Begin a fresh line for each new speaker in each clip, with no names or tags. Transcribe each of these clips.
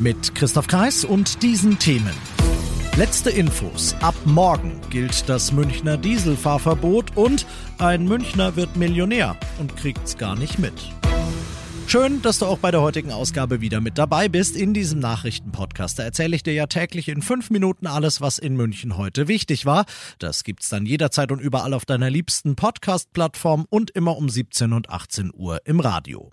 Mit Christoph Kreis und diesen Themen. Letzte Infos. Ab morgen gilt das Münchner Dieselfahrverbot und ein Münchner wird Millionär und kriegt's gar nicht mit. Schön, dass du auch bei der heutigen Ausgabe wieder mit dabei bist in diesem Nachrichtenpodcast. Erzähle ich dir ja täglich in fünf Minuten alles, was in München heute wichtig war. Das gibt's dann jederzeit und überall auf deiner liebsten Podcast-Plattform und immer um 17 und 18 Uhr im Radio.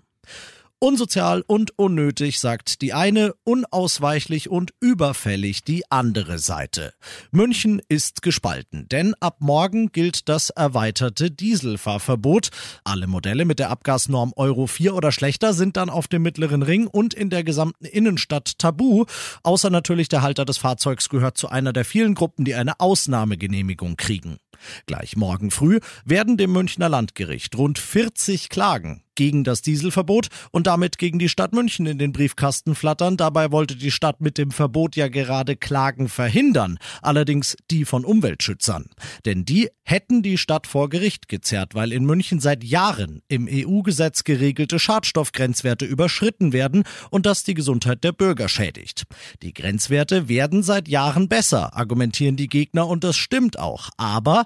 Unsozial und unnötig, sagt die eine, unausweichlich und überfällig die andere Seite. München ist gespalten, denn ab morgen gilt das erweiterte Dieselfahrverbot. Alle Modelle mit der Abgasnorm Euro 4 oder schlechter sind dann auf dem mittleren Ring und in der gesamten Innenstadt tabu. Außer natürlich der Halter des Fahrzeugs gehört zu einer der vielen Gruppen, die eine Ausnahmegenehmigung kriegen. Gleich morgen früh werden dem Münchner Landgericht rund 40 Klagen gegen das Dieselverbot und damit gegen die Stadt München in den Briefkasten flattern. Dabei wollte die Stadt mit dem Verbot ja gerade Klagen verhindern, allerdings die von Umweltschützern. Denn die hätten die Stadt vor Gericht gezerrt, weil in München seit Jahren im EU-Gesetz geregelte Schadstoffgrenzwerte überschritten werden und das die Gesundheit der Bürger schädigt. Die Grenzwerte werden seit Jahren besser, argumentieren die Gegner und das stimmt auch. Aber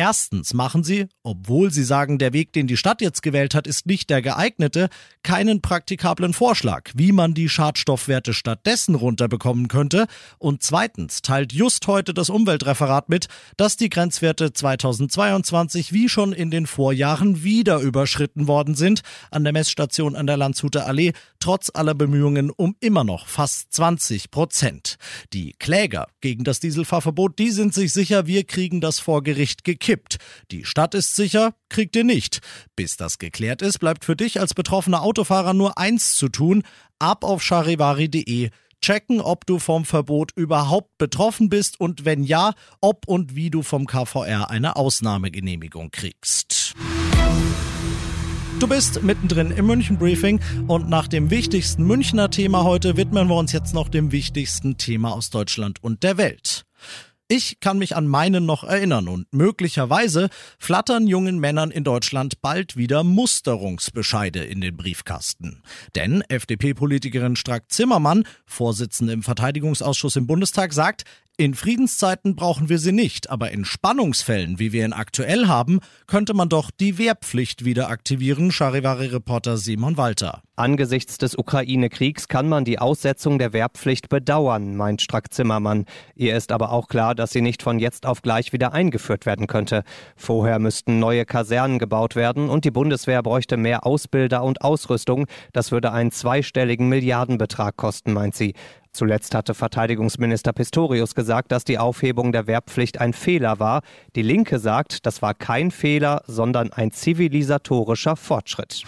Erstens machen sie, obwohl sie sagen, der Weg, den die Stadt jetzt gewählt hat, ist nicht der geeignete, keinen praktikablen Vorschlag, wie man die Schadstoffwerte stattdessen runterbekommen könnte. Und zweitens teilt just heute das Umweltreferat mit, dass die Grenzwerte 2022 wie schon in den Vorjahren wieder überschritten worden sind, an der Messstation an der Landshuter Allee, trotz aller Bemühungen um immer noch fast 20 Prozent. Die Kläger gegen das Dieselfahrverbot, die sind sich sicher, wir kriegen das vor Gericht gekippt kippt. Die Stadt ist sicher, kriegt ihr nicht. Bis das geklärt ist, bleibt für dich als betroffener Autofahrer nur eins zu tun: ab auf charivari.de checken, ob du vom Verbot überhaupt betroffen bist und wenn ja, ob und wie du vom KVR eine Ausnahmegenehmigung kriegst. Du bist mittendrin im München Briefing und nach dem wichtigsten Münchner Thema heute widmen wir uns jetzt noch dem wichtigsten Thema aus Deutschland und der Welt. Ich kann mich an meinen noch erinnern und möglicherweise flattern jungen Männern in Deutschland bald wieder Musterungsbescheide in den Briefkasten. Denn FDP-Politikerin Strack-Zimmermann, Vorsitzende im Verteidigungsausschuss im Bundestag, sagt, in Friedenszeiten brauchen wir sie nicht, aber in Spannungsfällen, wie wir ihn aktuell haben, könnte man doch die Wehrpflicht wieder aktivieren, Charivari-Reporter Simon Walter.
Angesichts des Ukraine-Kriegs kann man die Aussetzung der Wehrpflicht bedauern, meint Strack-Zimmermann. Ihr ist aber auch klar, dass sie nicht von jetzt auf gleich wieder eingeführt werden könnte. Vorher müssten neue Kasernen gebaut werden und die Bundeswehr bräuchte mehr Ausbilder und Ausrüstung. Das würde einen zweistelligen Milliardenbetrag kosten, meint sie. Zuletzt hatte Verteidigungsminister Pistorius gesagt, dass die Aufhebung der Wehrpflicht ein Fehler war. Die Linke sagt, das war kein Fehler, sondern ein zivilisatorischer Fortschritt.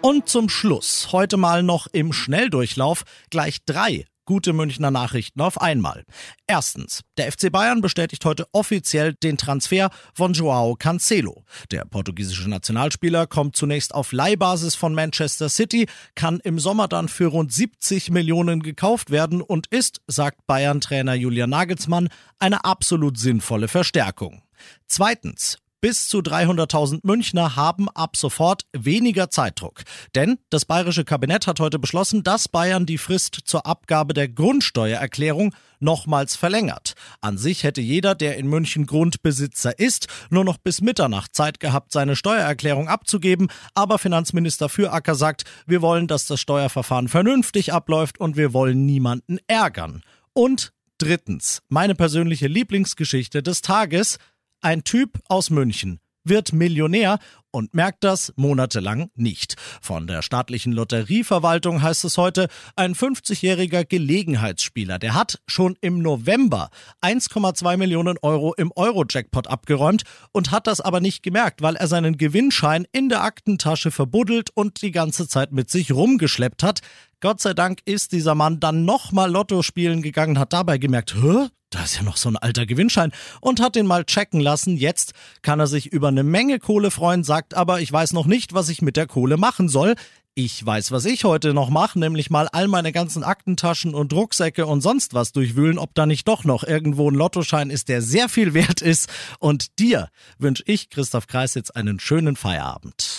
Und zum Schluss, heute mal noch im Schnelldurchlauf, gleich drei gute Münchner Nachrichten auf einmal. Erstens, der FC Bayern bestätigt heute offiziell den Transfer von Joao Cancelo. Der portugiesische Nationalspieler kommt zunächst auf Leihbasis von Manchester City, kann im Sommer dann für rund 70 Millionen gekauft werden und ist, sagt Bayern-Trainer Julian Nagelsmann, eine absolut sinnvolle Verstärkung. Zweitens, bis zu 300.000 Münchner haben ab sofort weniger Zeitdruck. Denn das bayerische Kabinett hat heute beschlossen, dass Bayern die Frist zur Abgabe der Grundsteuererklärung nochmals verlängert. An sich hätte jeder, der in München Grundbesitzer ist, nur noch bis Mitternacht Zeit gehabt, seine Steuererklärung abzugeben. Aber Finanzminister Füracker sagt, wir wollen, dass das Steuerverfahren vernünftig abläuft und wir wollen niemanden ärgern. Und drittens, meine persönliche Lieblingsgeschichte des Tages, ein Typ aus München wird Millionär und merkt das monatelang nicht. Von der staatlichen Lotterieverwaltung heißt es heute, ein 50-jähriger Gelegenheitsspieler, der hat schon im November 1,2 Millionen Euro im Euro-Jackpot abgeräumt und hat das aber nicht gemerkt, weil er seinen Gewinnschein in der Aktentasche verbuddelt und die ganze Zeit mit sich rumgeschleppt hat. Gott sei Dank ist dieser Mann dann nochmal Lotto spielen gegangen, hat dabei gemerkt, hä? Da ist ja noch so ein alter Gewinnschein und hat den mal checken lassen. Jetzt kann er sich über eine Menge Kohle freuen, sagt aber, ich weiß noch nicht, was ich mit der Kohle machen soll. Ich weiß, was ich heute noch mache, nämlich mal all meine ganzen Aktentaschen und Rucksäcke und sonst was durchwühlen, ob da nicht doch noch irgendwo ein Lottoschein ist, der sehr viel wert ist. Und dir wünsche ich, Christoph Kreis, jetzt einen schönen Feierabend.